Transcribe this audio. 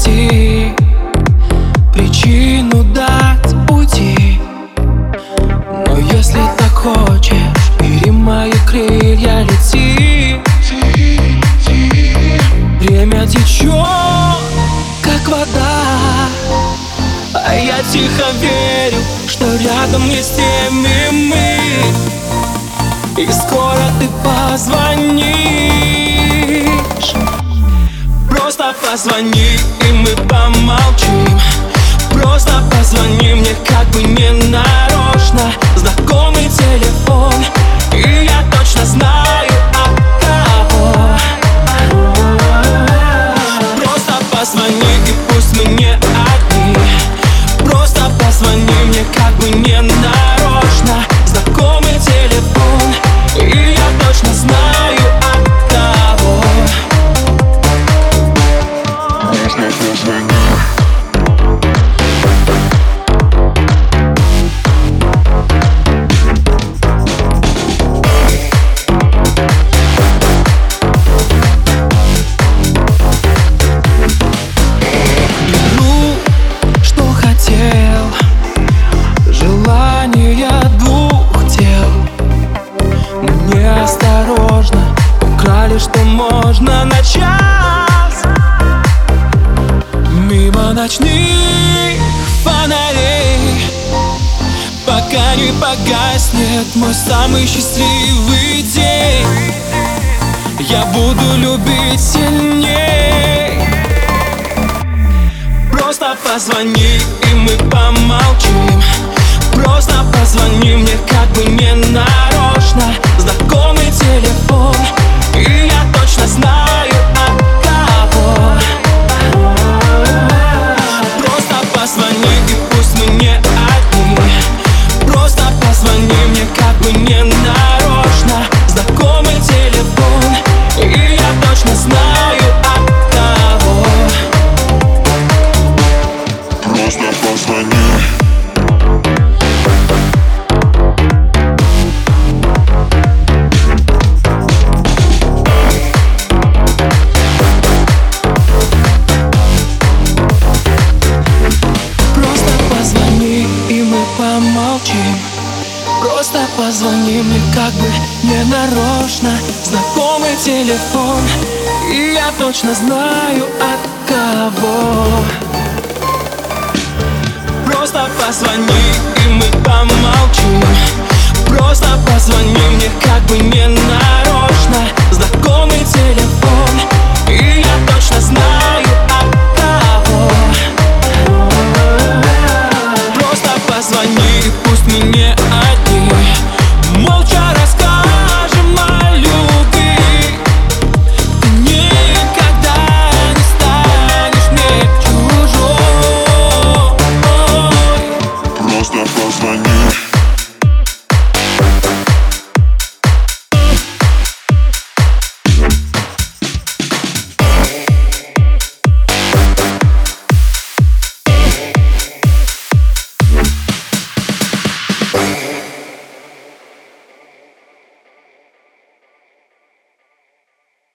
найти Причину дать пути. Но если так хочешь Бери мои крылья, лети. Время течет, как вода. А я тихо верю, что рядом не с теми мы И скоро ты позвонишь позвони, и мы помолчим. Просто позвони мне как бы не нарочно. Знакомый телефон И я точно знаю от кого. Просто позвони и пусть мы не одни. Просто позвони мне как бы не нарочно. Знакомый Украли, что можно на час Мимо ночных фонарей Пока не погаснет мой самый счастливый день. Я буду любить сильней. Просто позвони, и мы помолчим. Просто позвони мне как бы не нарочно бы Просто позвони мне как бы не нарочно. Знакомый телефон И я точно знаю от кого. Просто позвони, и мы помолчим like.